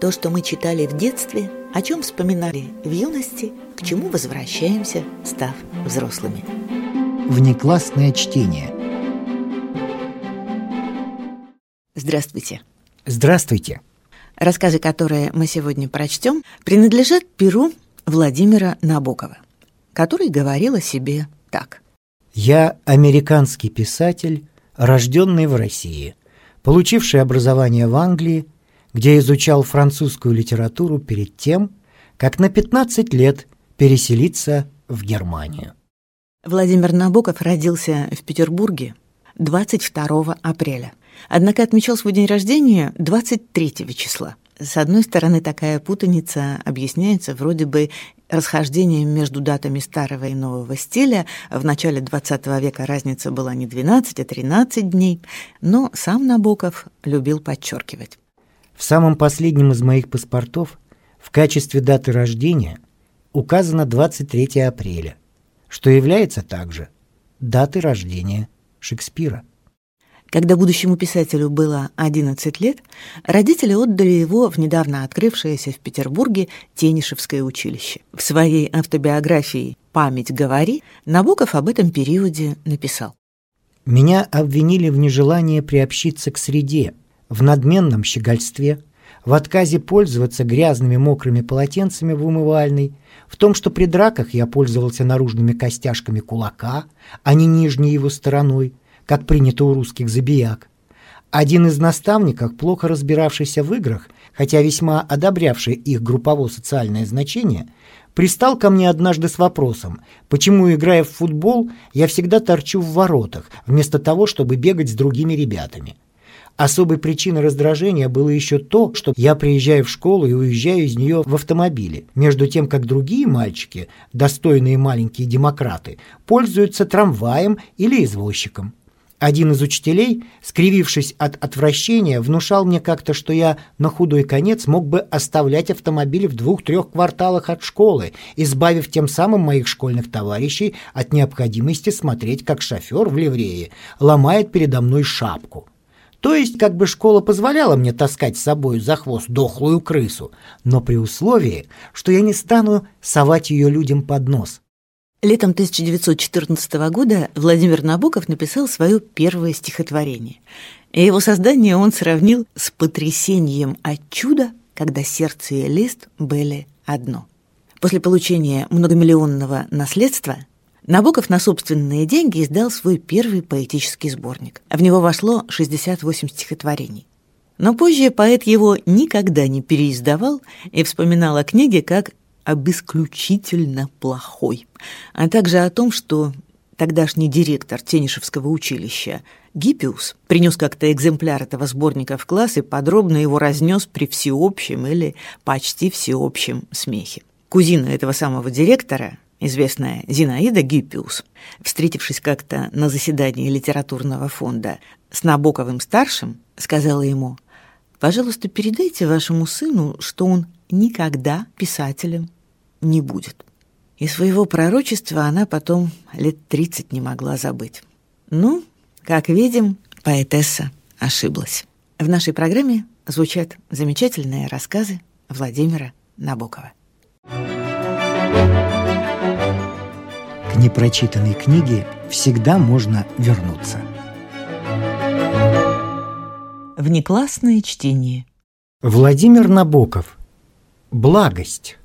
То, что мы читали в детстве, о чем вспоминали в юности, к чему возвращаемся, став взрослыми. Внеклассное чтение. Здравствуйте. Здравствуйте. Рассказы, которые мы сегодня прочтем, принадлежат перу Владимира Набокова, который говорил о себе так. «Я американский писатель, рожденный в России, получивший образование в Англии, где изучал французскую литературу перед тем, как на 15 лет переселиться в Германию». Владимир Набоков родился в Петербурге 22 апреля – Однако отмечал свой день рождения 23 числа. С одной стороны, такая путаница объясняется вроде бы расхождением между датами старого и нового стиля. В начале XX века разница была не 12, а 13 дней, но сам Набоков любил подчеркивать. В самом последнем из моих паспортов в качестве даты рождения указано 23 апреля, что является также датой рождения Шекспира. Когда будущему писателю было 11 лет, родители отдали его в недавно открывшееся в Петербурге Тенишевское училище. В своей автобиографии «Память говори» Набоков об этом периоде написал. «Меня обвинили в нежелании приобщиться к среде, в надменном щегольстве, в отказе пользоваться грязными мокрыми полотенцами в умывальной, в том, что при драках я пользовался наружными костяшками кулака, а не нижней его стороной, как принято у русских забияк. Один из наставников, плохо разбиравшийся в играх, хотя весьма одобрявший их группово-социальное значение, пристал ко мне однажды с вопросом, почему, играя в футбол, я всегда торчу в воротах, вместо того, чтобы бегать с другими ребятами. Особой причиной раздражения было еще то, что я приезжаю в школу и уезжаю из нее в автомобиле, между тем, как другие мальчики, достойные маленькие демократы, пользуются трамваем или извозчиком. Один из учителей, скривившись от отвращения, внушал мне как-то, что я на худой конец мог бы оставлять автомобиль в двух-трех кварталах от школы, избавив тем самым моих школьных товарищей от необходимости смотреть, как шофер в ливрее ломает передо мной шапку. То есть, как бы школа позволяла мне таскать с собой за хвост дохлую крысу, но при условии, что я не стану совать ее людям под нос. Летом 1914 года Владимир Набоков написал свое первое стихотворение. И его создание он сравнил с потрясением от чуда, когда сердце и лист были одно. После получения многомиллионного наследства Набоков на собственные деньги издал свой первый поэтический сборник. В него вошло 68 стихотворений. Но позже поэт его никогда не переиздавал и вспоминал о книге как об исключительно плохой, а также о том, что тогдашний директор Тенишевского училища Гиппиус принес как-то экземпляр этого сборника в класс и подробно его разнес при всеобщем или почти всеобщем смехе. Кузина этого самого директора, известная Зинаида Гиппиус, встретившись как-то на заседании литературного фонда с Набоковым-старшим, сказала ему, «Пожалуйста, передайте вашему сыну, что он никогда писателем не будет. И своего пророчества она потом лет тридцать не могла забыть. Ну, как видим, поэтесса ошиблась. В нашей программе звучат замечательные рассказы Владимира Набокова. К непрочитанной книге всегда можно вернуться. Внеклассное чтение. Владимир Набоков. Благость.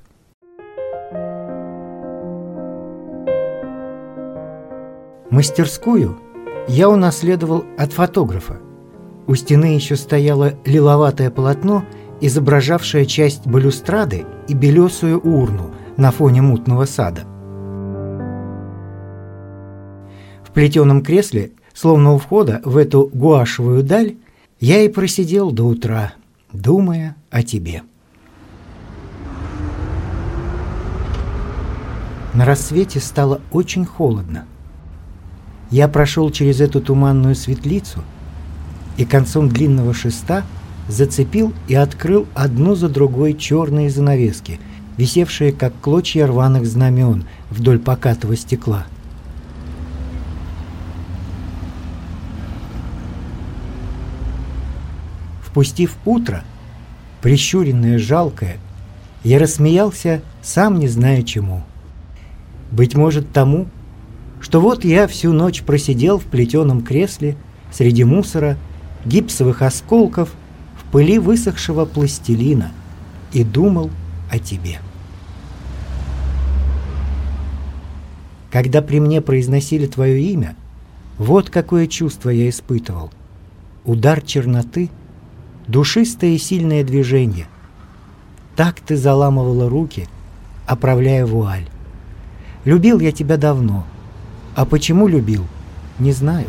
Мастерскую я унаследовал от фотографа. У стены еще стояло лиловатое полотно, изображавшее часть балюстрады и белесую урну на фоне мутного сада. В плетеном кресле, словно у входа в эту гуашевую даль, я и просидел до утра, думая о тебе. На рассвете стало очень холодно. Я прошел через эту туманную светлицу и концом длинного шеста зацепил и открыл одну за другой черные занавески, висевшие как клочья рваных знамен вдоль покатого стекла. Впустив утро, прищуренное, жалкое, я рассмеялся, сам не зная чему. Быть может тому, что вот я всю ночь просидел в плетеном кресле среди мусора, гипсовых осколков, в пыли высохшего пластилина и думал о тебе. Когда при мне произносили твое имя, вот какое чувство я испытывал. Удар черноты, душистое и сильное движение. Так ты заламывала руки, оправляя вуаль. Любил я тебя давно, а почему любил, не знаю.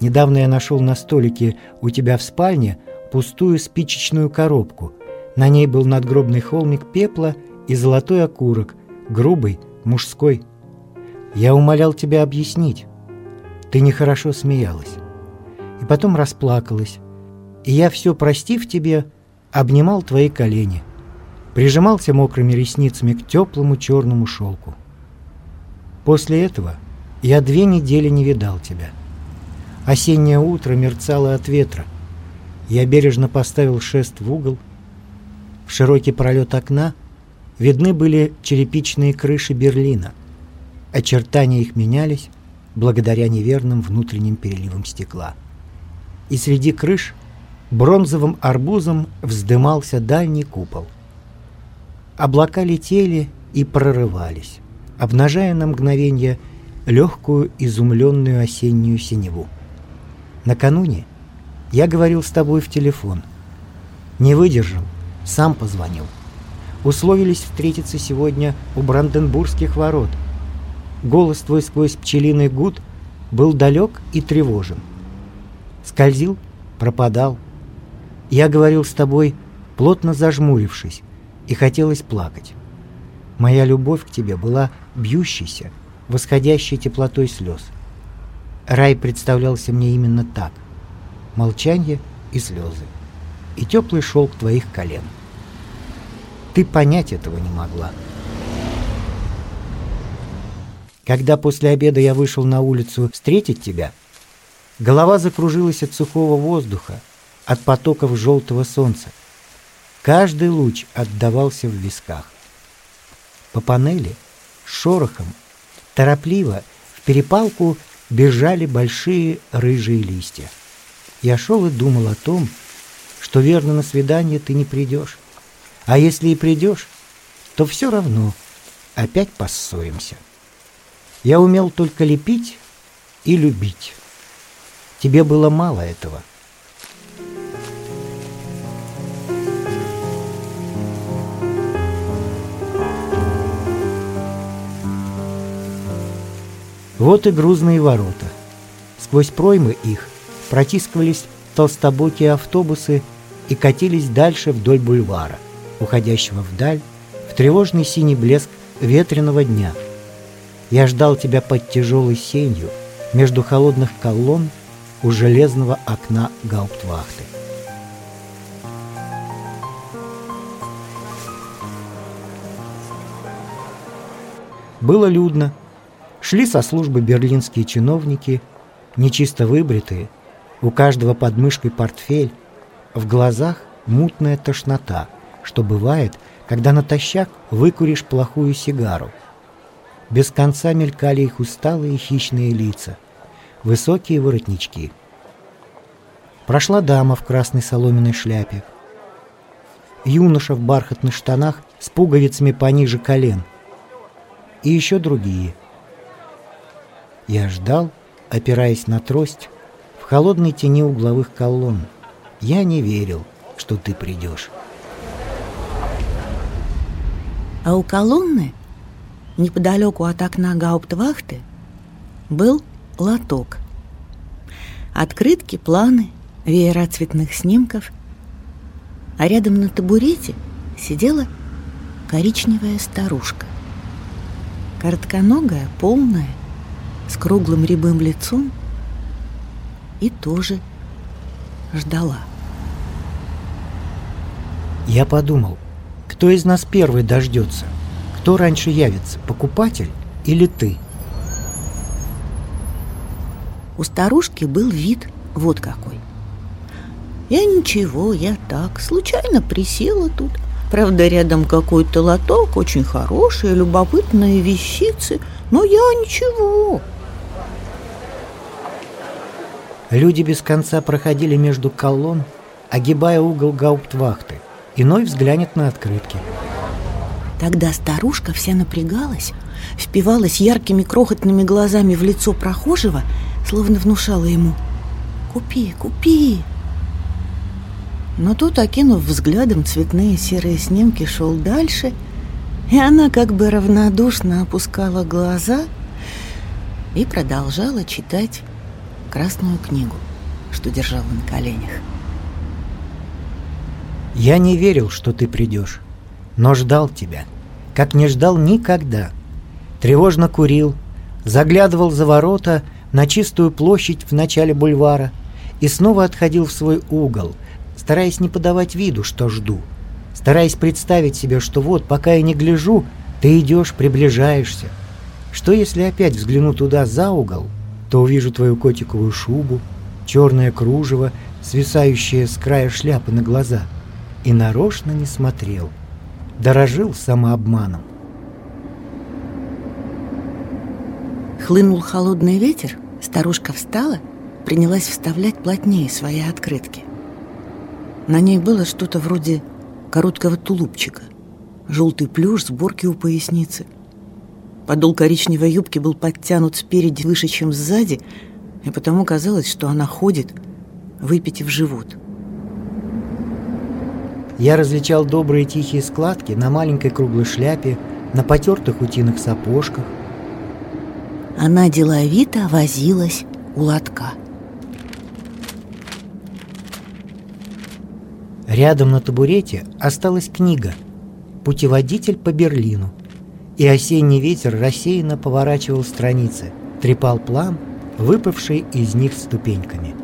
Недавно я нашел на столике у тебя в спальне пустую спичечную коробку. На ней был надгробный холмик пепла и золотой окурок, грубый, мужской. Я умолял тебя объяснить. Ты нехорошо смеялась. И потом расплакалась. И я все, простив тебе, обнимал твои колени – прижимался мокрыми ресницами к теплому черному шелку. После этого я две недели не видал тебя. Осеннее утро мерцало от ветра. Я бережно поставил шест в угол. В широкий пролет окна видны были черепичные крыши Берлина. Очертания их менялись благодаря неверным внутренним переливам стекла. И среди крыш бронзовым арбузом вздымался дальний купол. Облака летели и прорывались, обнажая на мгновение легкую изумленную осеннюю синеву. Накануне я говорил с тобой в телефон. Не выдержал, сам позвонил. Условились встретиться сегодня у Бранденбургских ворот. Голос твой сквозь пчелиный гуд был далек и тревожен. Скользил, пропадал. Я говорил с тобой, плотно зажмурившись, и хотелось плакать. Моя любовь к тебе была бьющейся, восходящей теплотой слез. Рай представлялся мне именно так. Молчание и слезы. И теплый шелк твоих колен. Ты понять этого не могла. Когда после обеда я вышел на улицу встретить тебя, голова закружилась от сухого воздуха, от потоков желтого солнца. Каждый луч отдавался в висках. По панели шорохом, торопливо, в перепалку бежали большие рыжие листья. Я шел и думал о том, что верно на свидание ты не придешь. А если и придешь, то все равно опять поссоримся. Я умел только лепить и любить. Тебе было мало этого — Вот и грузные ворота. Сквозь проймы их протискивались толстобокие автобусы и катились дальше вдоль бульвара, уходящего вдаль, в тревожный синий блеск ветреного дня. Я ждал тебя под тяжелой сенью между холодных колонн у железного окна гауптвахты. Было людно, Шли со службы берлинские чиновники, нечисто выбритые, у каждого под мышкой портфель, в глазах мутная тошнота, что бывает, когда натощак выкуришь плохую сигару. Без конца мелькали их усталые хищные лица, высокие воротнички. Прошла дама в красной соломенной шляпе. Юноша в бархатных штанах с пуговицами пониже колен. И еще другие – я ждал, опираясь на трость, в холодной тени угловых колонн. Я не верил, что ты придешь. А у колонны, неподалеку от окна гауптвахты, был лоток. Открытки, планы, веера цветных снимков. А рядом на табурете сидела коричневая старушка. Коротконогая, полная, с круглым рябым лицом и тоже ждала. Я подумал, кто из нас первый дождется? Кто раньше явится, покупатель или ты? у старушки был вид вот какой. Я ничего, я так, случайно присела тут. Правда, рядом какой-то лоток, очень хорошие, любопытные вещицы, но я ничего. Люди без конца проходили между колонн, огибая угол гауптвахты. Иной взглянет на открытки. Тогда старушка вся напрягалась, впивалась яркими крохотными глазами в лицо прохожего, словно внушала ему «Купи, купи!». Но тот, окинув взглядом цветные серые снимки, шел дальше, и она как бы равнодушно опускала глаза и продолжала читать красную книгу, что держала на коленях. Я не верил, что ты придешь, но ждал тебя, как не ждал никогда. Тревожно курил, заглядывал за ворота на чистую площадь в начале бульвара и снова отходил в свой угол, стараясь не подавать виду, что жду, стараясь представить себе, что вот, пока я не гляжу, ты идешь, приближаешься. Что если опять взгляну туда за угол, то увижу твою котиковую шубу, черное кружево, свисающее с края шляпы на глаза — и нарочно не смотрел, дорожил самообманом. Хлынул холодный ветер, старушка встала, принялась вставлять плотнее свои открытки. На ней было что-то вроде короткого тулупчика, желтый плюш, сборки у поясницы. Подол коричневой юбки был подтянут спереди выше, чем сзади, и потому казалось, что она ходит, выпитив живот. Я различал добрые тихие складки на маленькой круглой шляпе, на потертых утиных сапожках. Она деловито возилась у лотка. Рядом на табурете осталась книга «Путеводитель по Берлину». И осенний ветер рассеянно поворачивал страницы, трепал план, выпавший из них ступеньками.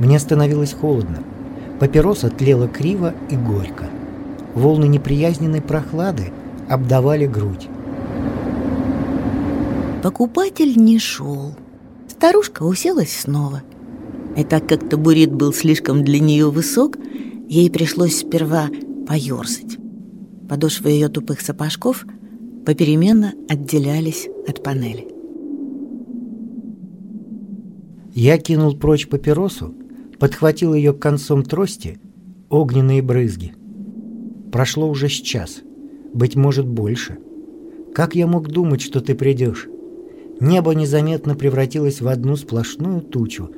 Мне становилось холодно. Папироса тлела криво и горько. Волны неприязненной прохлады обдавали грудь. Покупатель не шел. Старушка уселась снова. И так как табурет был слишком для нее высок, ей пришлось сперва поерзать. Подошвы ее тупых сапожков попеременно отделялись от панели. Я кинул прочь папиросу подхватил ее концом трости, огненные брызги. Прошло уже с час, быть может, больше. Как я мог думать, что ты придешь? Небо незаметно превратилось в одну сплошную тучу,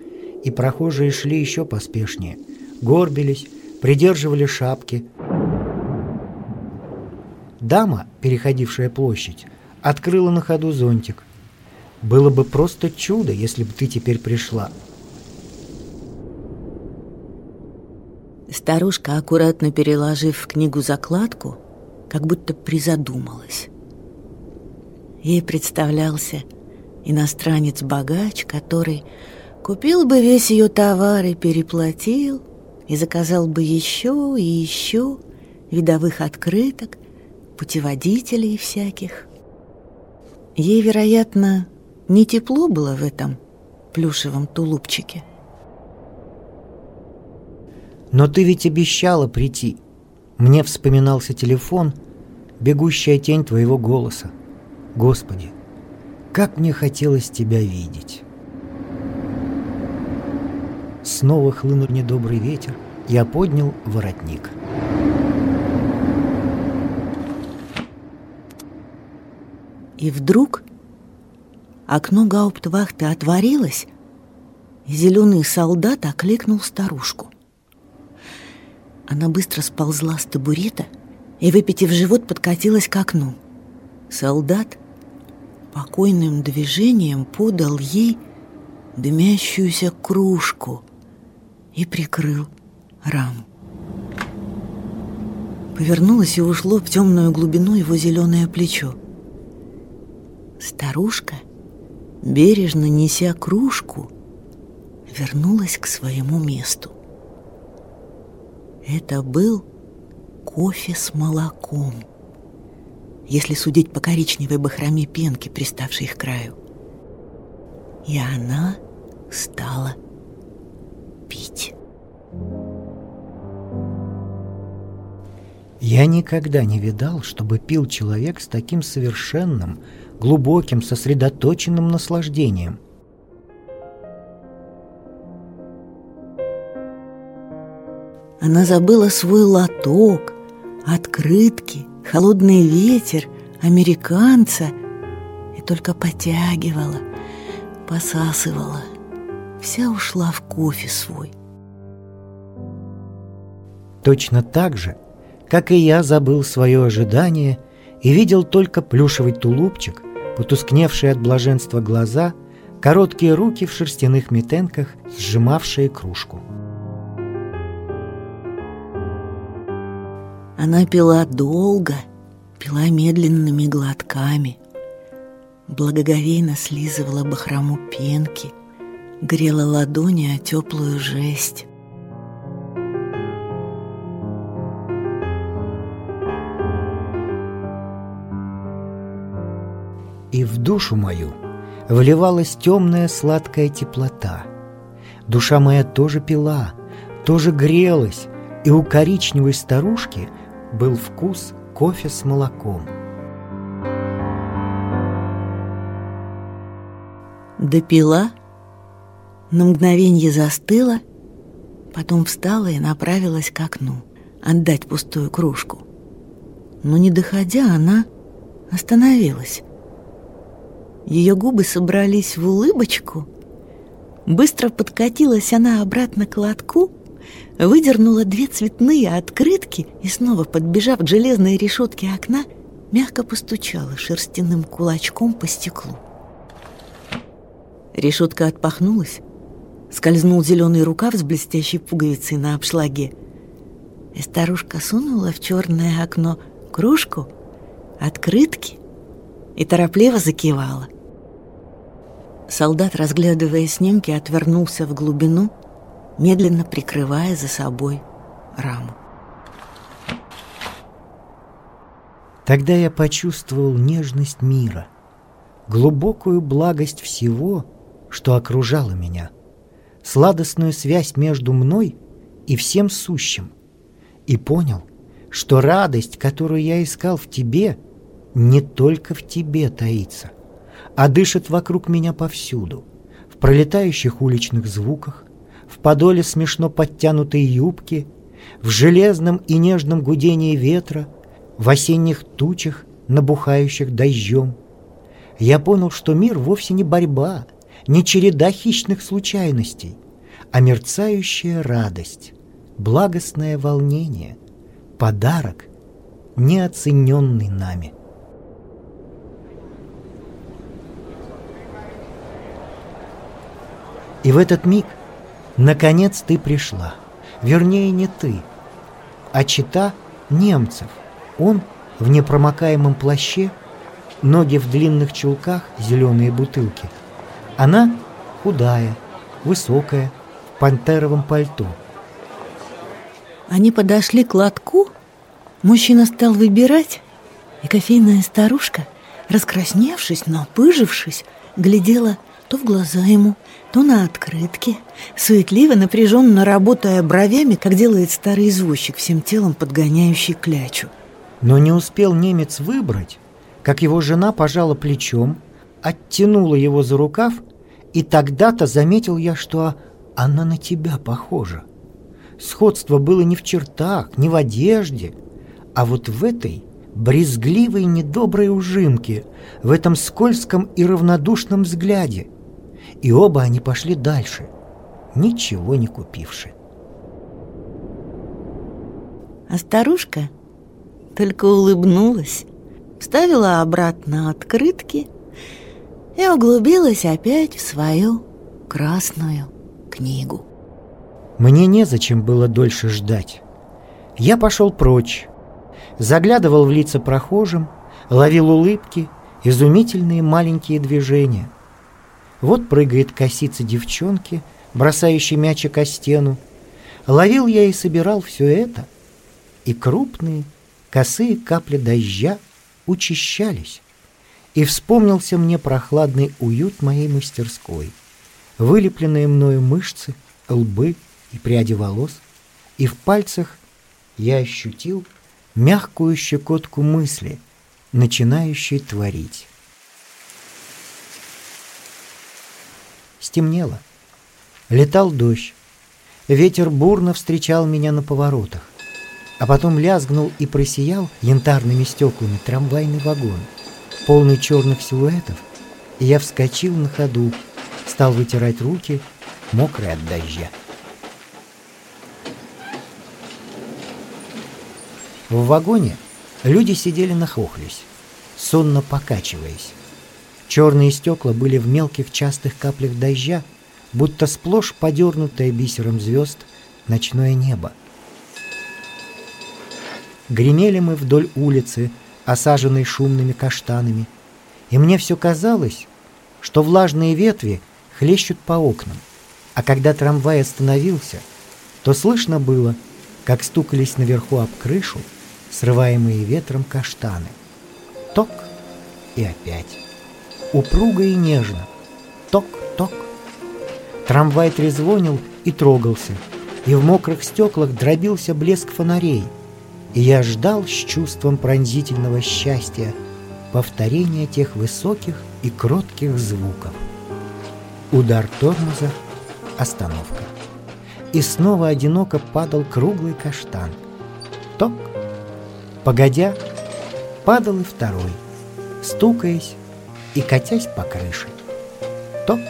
и прохожие шли еще поспешнее, горбились, придерживали шапки. Дама, переходившая площадь, открыла на ходу зонтик. Было бы просто чудо, если бы ты теперь пришла. Старушка, аккуратно переложив в книгу закладку, как будто призадумалась. Ей представлялся иностранец-богач, который купил бы весь ее товар и переплатил, и заказал бы еще и еще видовых открыток, путеводителей всяких. Ей, вероятно, не тепло было в этом плюшевом тулупчике – но ты ведь обещала прийти. Мне вспоминался телефон, бегущая тень твоего голоса. Господи, как мне хотелось тебя видеть. Снова хлынул недобрый ветер, я поднял воротник. И вдруг окно гауптвахты отворилось, зеленый солдат окликнул старушку. Она быстро сползла с табурета и, выпитив живот, подкатилась к окну. Солдат покойным движением подал ей дымящуюся кружку и прикрыл раму. Повернулось и ушло в темную глубину его зеленое плечо. Старушка, бережно неся кружку, вернулась к своему месту. Это был кофе с молоком, если судить по коричневой бахроме пенки, приставшей к краю. И она стала пить. Я никогда не видал, чтобы пил человек с таким совершенным, глубоким, сосредоточенным наслаждением. Она забыла свой лоток, открытки, холодный ветер, американца и только потягивала, посасывала. Вся ушла в кофе свой. Точно так же как и я забыл свое ожидание и видел только плюшевый тулупчик, потускневшие от блаженства глаза, короткие руки в шерстяных метенках, сжимавшие кружку. Она пила долго, пила медленными глотками, благоговейно слизывала бахрому пенки, грела ладони о теплую жесть. и в душу мою вливалась темная сладкая теплота. Душа моя тоже пила, тоже грелась, и у коричневой старушки был вкус кофе с молоком. Допила, на мгновенье застыла, потом встала и направилась к окну, отдать пустую кружку. Но не доходя, она остановилась. Ее губы собрались в улыбочку. Быстро подкатилась она обратно к лотку, выдернула две цветные открытки и снова, подбежав к железной решетке окна, мягко постучала шерстяным кулачком по стеклу. Решетка отпахнулась, скользнул зеленый рукав с блестящей пуговицей на обшлаге, и старушка сунула в черное окно кружку, открытки и торопливо закивала. Солдат, разглядывая снимки, отвернулся в глубину, медленно прикрывая за собой раму. Тогда я почувствовал нежность мира, глубокую благость всего, что окружало меня, сладостную связь между мной и всем сущим, и понял, что радость, которую я искал в тебе, не только в тебе таится — а дышит вокруг меня повсюду, в пролетающих уличных звуках, в подоле смешно подтянутой юбки, в железном и нежном гудении ветра, в осенних тучах, набухающих дождем. Я понял, что мир вовсе не борьба, не череда хищных случайностей, а мерцающая радость, благостное волнение, подарок, неоцененный нами. И в этот миг, наконец, ты пришла. Вернее, не ты, а чита немцев. Он в непромокаемом плаще, ноги в длинных чулках, зеленые бутылки. Она худая, высокая, в пантеровом пальто. Они подошли к лотку, мужчина стал выбирать, и кофейная старушка, раскрасневшись, напыжившись, глядела то в глаза ему, то на открытке, суетливо, напряженно работая бровями, как делает старый извозчик, всем телом подгоняющий клячу. Но не успел немец выбрать, как его жена пожала плечом, оттянула его за рукав, и тогда-то заметил я, что она на тебя похожа. Сходство было не в чертах, не в одежде, а вот в этой брезгливой недоброй ужимке, в этом скользком и равнодушном взгляде – и оба они пошли дальше, ничего не купивши. А старушка только улыбнулась, вставила обратно открытки и углубилась опять в свою красную книгу. Мне незачем было дольше ждать. Я пошел прочь, заглядывал в лица прохожим, ловил улыбки, изумительные маленькие движения. Вот прыгает косица девчонки, бросающей мячик о стену. Ловил я и собирал все это, и крупные, косые капли дождя учащались, и вспомнился мне прохладный уют моей мастерской, вылепленные мною мышцы, лбы и пряди волос, и в пальцах я ощутил мягкую щекотку мысли, начинающей творить. Стемнело. Летал дождь. Ветер бурно встречал меня на поворотах. А потом лязгнул и просиял янтарными стеклами трамвайный вагон, полный черных силуэтов, и я вскочил на ходу, стал вытирать руки, мокрые от дождя. В вагоне люди сидели нахохлись, сонно покачиваясь. Черные стекла были в мелких частых каплях дождя, будто сплошь подернутое бисером звезд ночное небо. Гремели мы вдоль улицы, осаженной шумными каштанами, и мне все казалось, что влажные ветви хлещут по окнам, а когда трамвай остановился, то слышно было, как стукались наверху об крышу срываемые ветром каштаны. Ток и опять упруго и нежно. Ток-ток. Трамвай трезвонил и трогался, и в мокрых стеклах дробился блеск фонарей. И я ждал с чувством пронзительного счастья повторения тех высоких и кротких звуков. Удар тормоза, остановка. И снова одиноко падал круглый каштан. Ток. Погодя, падал и второй, стукаясь и катясь по крыше. Ток,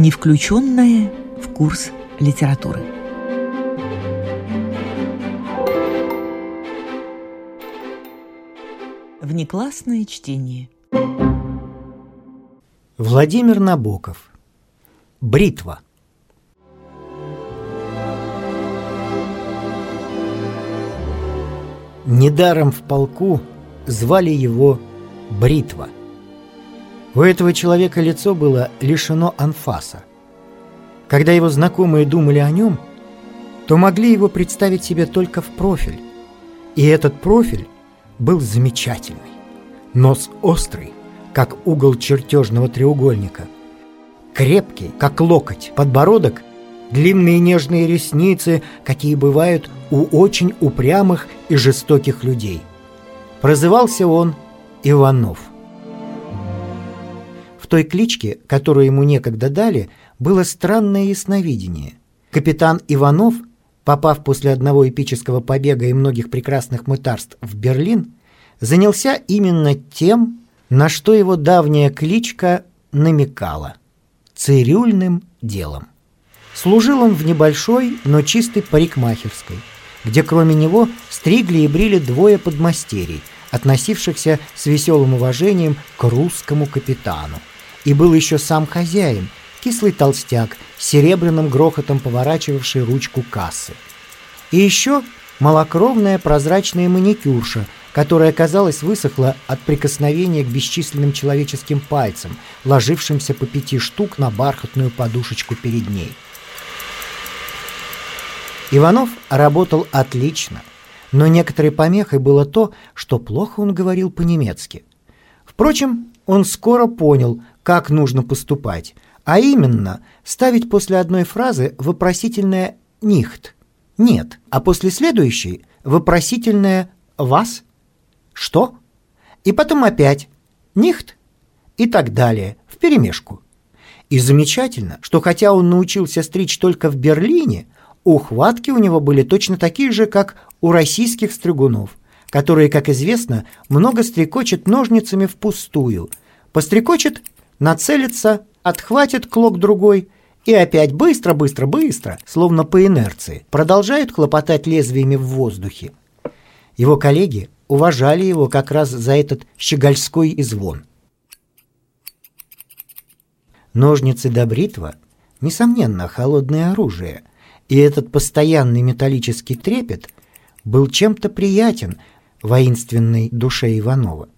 не включенное в курс литературы. Внеклассное чтение. Владимир Набоков. Бритва. Недаром в полку звали его Бритва – у этого человека лицо было лишено анфаса. Когда его знакомые думали о нем, то могли его представить себе только в профиль. И этот профиль был замечательный. Нос острый, как угол чертежного треугольника. Крепкий, как локоть, подбородок, длинные нежные ресницы, какие бывают у очень упрямых и жестоких людей. Прозывался он Иванов той кличке, которую ему некогда дали, было странное ясновидение. Капитан Иванов, попав после одного эпического побега и многих прекрасных мытарств в Берлин, занялся именно тем, на что его давняя кличка намекала – цирюльным делом. Служил он в небольшой, но чистой парикмахерской, где кроме него стригли и брили двое подмастерий, относившихся с веселым уважением к русскому капитану и был еще сам хозяин, кислый толстяк, с серебряным грохотом поворачивавший ручку кассы. И еще малокровная прозрачная маникюрша, которая, казалось, высохла от прикосновения к бесчисленным человеческим пальцам, ложившимся по пяти штук на бархатную подушечку перед ней. Иванов работал отлично, но некоторой помехой было то, что плохо он говорил по-немецки. Впрочем, он скоро понял, как нужно поступать, а именно ставить после одной фразы вопросительное «нихт» — «нет», а после следующей вопросительное «вас» — «что?» и потом опять «нихт» и так далее, вперемешку. И замечательно, что хотя он научился стричь только в Берлине, ухватки у него были точно такие же, как у российских стригунов, которые, как известно, много стрекочет ножницами впустую, пострекочет нацелится, отхватит клок другой и опять быстро-быстро-быстро, словно по инерции, продолжают хлопотать лезвиями в воздухе. Его коллеги уважали его как раз за этот щегольской извон. Ножницы да бритва — несомненно холодное оружие, и этот постоянный металлический трепет был чем-то приятен воинственной душе Иванова.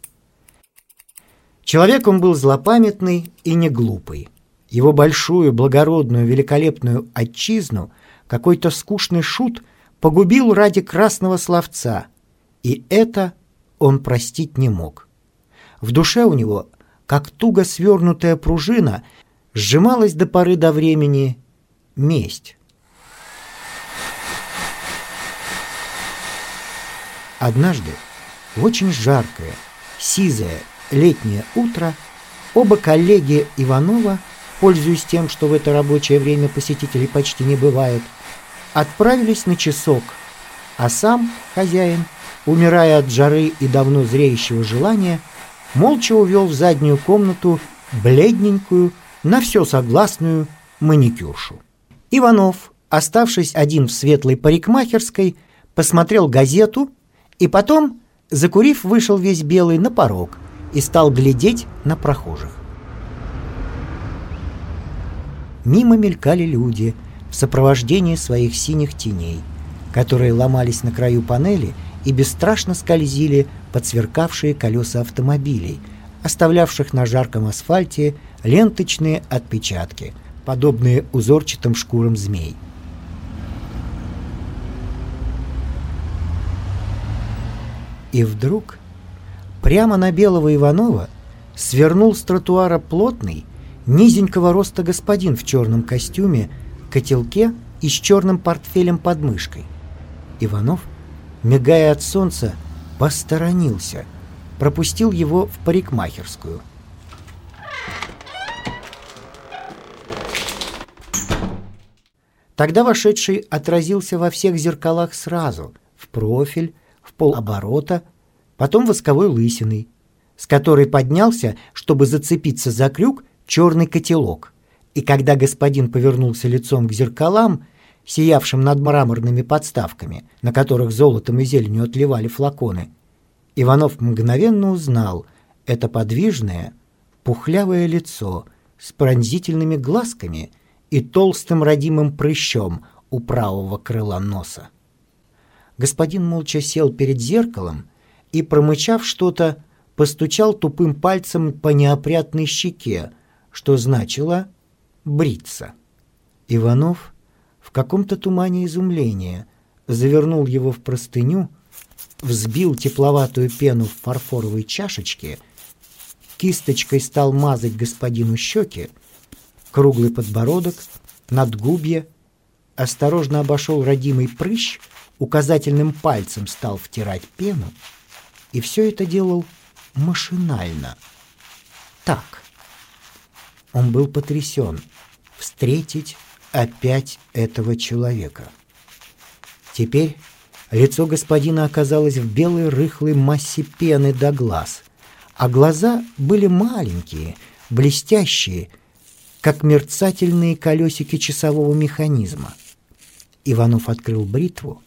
Человек он был злопамятный и не глупый. Его большую, благородную, великолепную отчизну какой-то скучный шут погубил ради красного словца, и это он простить не мог. В душе у него, как туго свернутая пружина, сжималась до поры до времени месть. Однажды, в очень жаркое, сизое летнее утро, оба коллеги Иванова, пользуясь тем, что в это рабочее время посетителей почти не бывает, отправились на часок, а сам хозяин, умирая от жары и давно зреющего желания, молча увел в заднюю комнату бледненькую, на все согласную маникюршу. Иванов, оставшись один в светлой парикмахерской, посмотрел газету и потом, закурив, вышел весь белый на порог и стал глядеть на прохожих. Мимо мелькали люди в сопровождении своих синих теней, которые ломались на краю панели и бесстрашно скользили под сверкавшие колеса автомобилей, оставлявших на жарком асфальте ленточные отпечатки, подобные узорчатым шкурам змей. И вдруг прямо на белого Иванова свернул с тротуара плотный, низенького роста господин в черном костюме, котелке и с черным портфелем под мышкой. Иванов, мигая от солнца, посторонился, пропустил его в парикмахерскую. Тогда вошедший отразился во всех зеркалах сразу, в профиль, в полоборота, потом восковой лысиной, с которой поднялся, чтобы зацепиться за крюк, черный котелок. И когда господин повернулся лицом к зеркалам, сиявшим над мраморными подставками, на которых золотом и зеленью отливали флаконы, Иванов мгновенно узнал это подвижное, пухлявое лицо с пронзительными глазками и толстым родимым прыщом у правого крыла носа. Господин молча сел перед зеркалом и, промычав что-то, постучал тупым пальцем по неопрятной щеке, что значило «бриться». Иванов в каком-то тумане изумления завернул его в простыню, взбил тепловатую пену в фарфоровой чашечке, кисточкой стал мазать господину щеки, круглый подбородок, надгубье, осторожно обошел родимый прыщ, указательным пальцем стал втирать пену, и все это делал машинально. Так. Он был потрясен встретить опять этого человека. Теперь лицо господина оказалось в белой рыхлой массе пены до глаз, а глаза были маленькие, блестящие, как мерцательные колесики часового механизма. Иванов открыл бритву,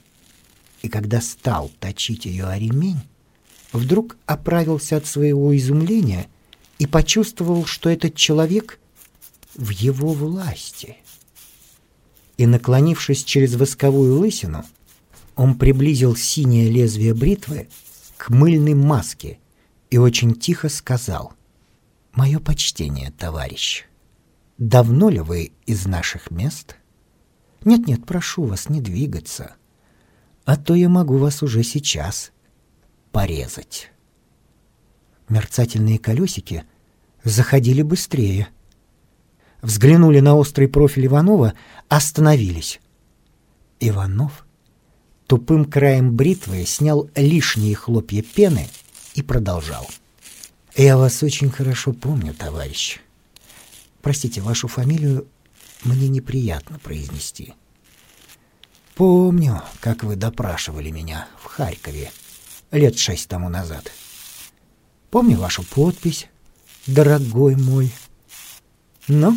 и когда стал точить ее о ремень, вдруг оправился от своего изумления и почувствовал, что этот человек в его власти. И, наклонившись через восковую лысину, он приблизил синее лезвие бритвы к мыльной маске и очень тихо сказал «Мое почтение, товарищ. Давно ли вы из наших мест?» «Нет-нет, прошу вас не двигаться, а то я могу вас уже сейчас порезать». Мерцательные колесики заходили быстрее. Взглянули на острый профиль Иванова, остановились. Иванов тупым краем бритвы снял лишние хлопья пены и продолжал. «Я вас очень хорошо помню, товарищ. Простите, вашу фамилию мне неприятно произнести. Помню, как вы допрашивали меня в Харькове лет шесть тому назад. Помню вашу подпись, дорогой мой. Но,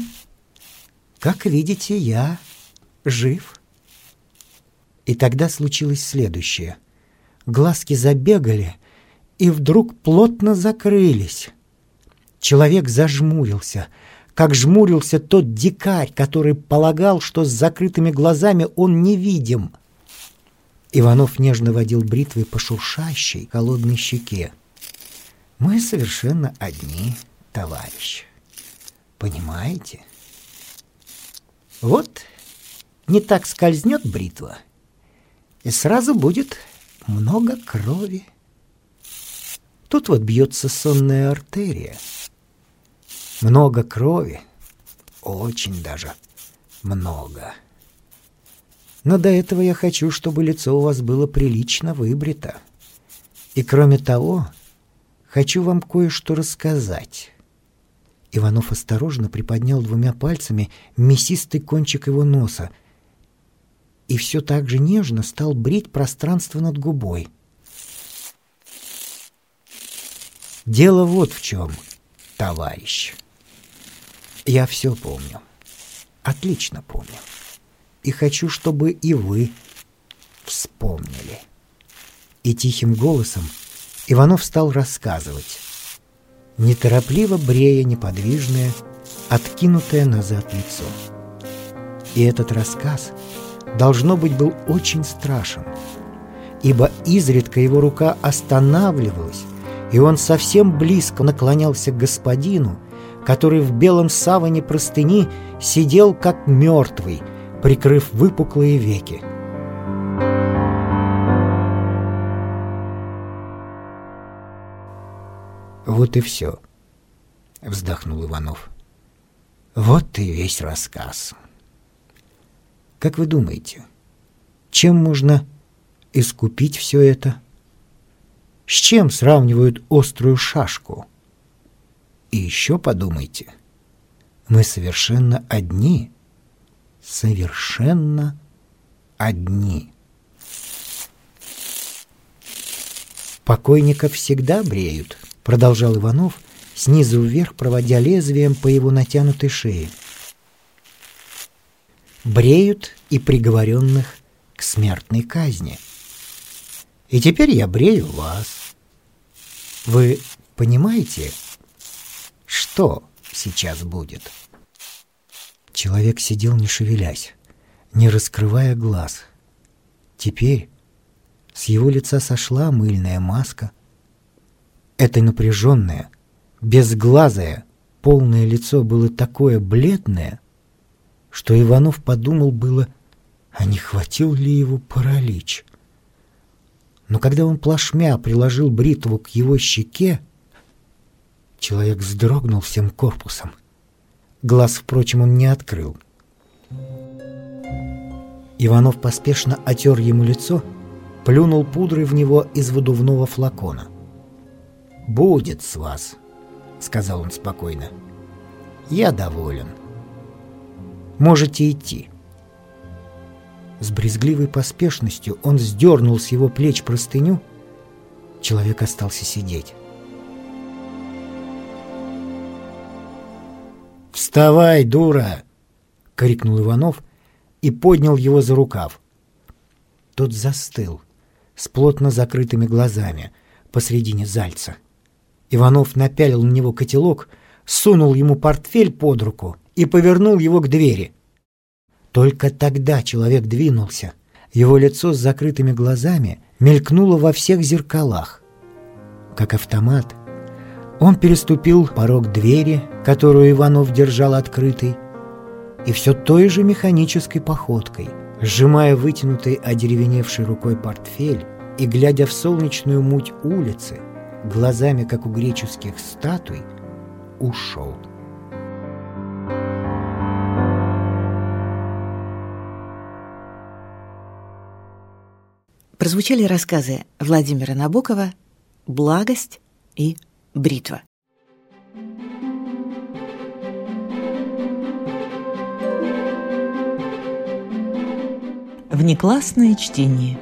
как видите, я жив. И тогда случилось следующее. Глазки забегали и вдруг плотно закрылись. Человек зажмурился, как жмурился тот дикарь, который полагал, что с закрытыми глазами он невидим. Иванов нежно водил бритвой по шуршащей холодной щеке. «Мы совершенно одни, товарищ. Понимаете? Вот не так скользнет бритва, и сразу будет много крови. Тут вот бьется сонная артерия. Много крови, очень даже много. Но до этого я хочу, чтобы лицо у вас было прилично выбрито. И кроме того, хочу вам кое-что рассказать. Иванов осторожно приподнял двумя пальцами мясистый кончик его носа и все так же нежно стал брить пространство над губой. Дело вот в чем, товарищ. Я все помню. Отлично помню. И хочу, чтобы и вы вспомнили. И тихим голосом Иванов стал рассказывать, неторопливо брея неподвижное, откинутое назад лицо. И этот рассказ — должно быть, был очень страшен, ибо изредка его рука останавливалась, и он совсем близко наклонялся к господину, который в белом саване простыни сидел как мертвый, прикрыв выпуклые веки. «Вот и все», — вздохнул Иванов. «Вот и весь рассказ». Как вы думаете, чем можно искупить все это? С чем сравнивают острую шашку? И еще подумайте, мы совершенно одни, совершенно одни. Покойников всегда бреют, продолжал Иванов, снизу вверх проводя лезвием по его натянутой шее бреют и приговоренных к смертной казни. И теперь я брею вас. Вы понимаете, что сейчас будет? Человек сидел не шевелясь, не раскрывая глаз. Теперь с его лица сошла мыльная маска. Это напряженное, безглазое, полное лицо было такое бледное, что Иванов подумал было, а не хватил ли его паралич. Но когда он плашмя приложил бритву к его щеке, человек вздрогнул всем корпусом. Глаз, впрочем, он не открыл. Иванов поспешно отер ему лицо, плюнул пудрой в него из выдувного флакона. «Будет с вас», — сказал он спокойно. «Я доволен» можете идти». С брезгливой поспешностью он сдернул с его плеч простыню. Человек остался сидеть. «Вставай, дура!» — крикнул Иванов и поднял его за рукав. Тот застыл с плотно закрытыми глазами посредине зальца. Иванов напялил на него котелок, сунул ему портфель под руку и повернул его к двери. Только тогда человек двинулся. Его лицо с закрытыми глазами мелькнуло во всех зеркалах. Как автомат, он переступил порог двери, которую Иванов держал открытой, и все той же механической походкой, сжимая вытянутой одеревеневшей рукой портфель и глядя в солнечную муть улицы, глазами, как у греческих статуй, ушел. прозвучали рассказы Владимира Набокова «Благость» и «Бритва». Внеклассное чтение.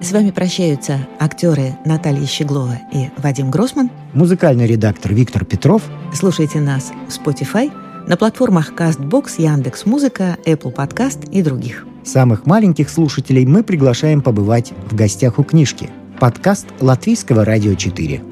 С вами прощаются актеры Наталья Щеглова и Вадим Гросман. Музыкальный редактор Виктор Петров. Слушайте нас в Spotify – на платформах CastBox, Яндекс.Музыка, Apple Podcast и других. Самых маленьких слушателей мы приглашаем побывать в гостях у книжки. Подкаст Латвийского радио 4.